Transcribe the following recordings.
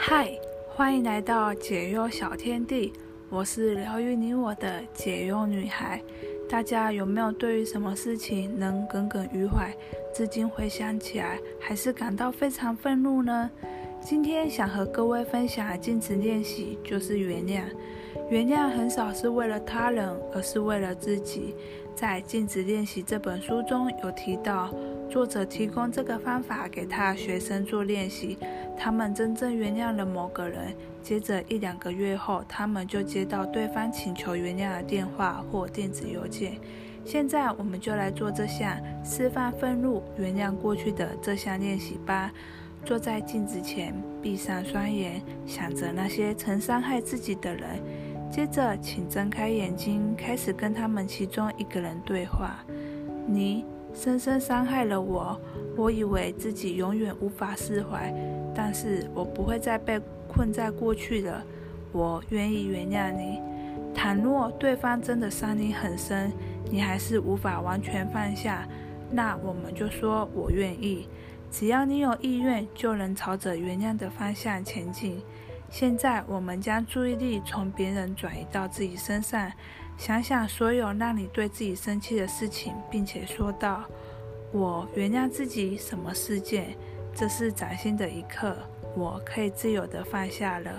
嗨，欢迎来到解忧小天地，我是疗愈你我的解忧女孩。大家有没有对于什么事情能耿耿于怀，至今回想起来还是感到非常愤怒呢？今天想和各位分享的镜子练习就是原谅。原谅很少是为了他人，而是为了自己。在《镜子练习》这本书中有提到，作者提供这个方法给他的学生做练习。他们真正原谅了某个人，接着一两个月后，他们就接到对方请求原谅的电话或电子邮件。现在，我们就来做这项释放愤怒、原谅过去的这项练习吧。坐在镜子前，闭上双眼，想着那些曾伤害自己的人。接着，请睁开眼睛，开始跟他们其中一个人对话。你深深伤害了我，我以为自己永远无法释怀，但是我不会再被困在过去了。我愿意原谅你。倘若对方真的伤你很深，你还是无法完全放下，那我们就说我愿意。只要你有意愿，就能朝着原谅的方向前进。现在，我们将注意力从别人转移到自己身上，想想所有让你对自己生气的事情，并且说道：“我原谅自己什么事件？这是崭新的一刻，我可以自由地放下了。”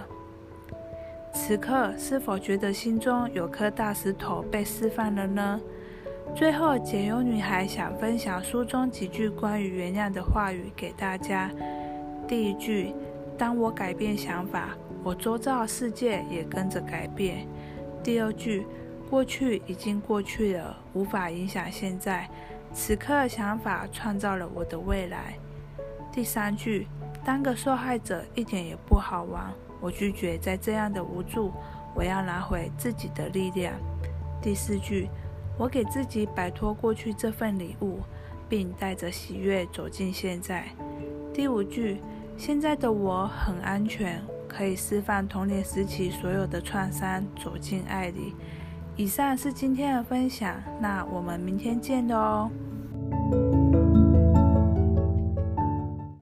此刻，是否觉得心中有颗大石头被释放了呢？最后，解忧女孩想分享书中几句关于原谅的话语给大家。第一句。当我改变想法，我周遭世界也跟着改变。第二句，过去已经过去了，无法影响现在。此刻想法创造了我的未来。第三句，当个受害者一点也不好玩。我拒绝在这样的无助，我要拿回自己的力量。第四句，我给自己摆脱过去这份礼物，并带着喜悦走进现在。第五句。现在的我很安全，可以释放童年时期所有的创伤，走进爱里。以上是今天的分享，那我们明天见喽。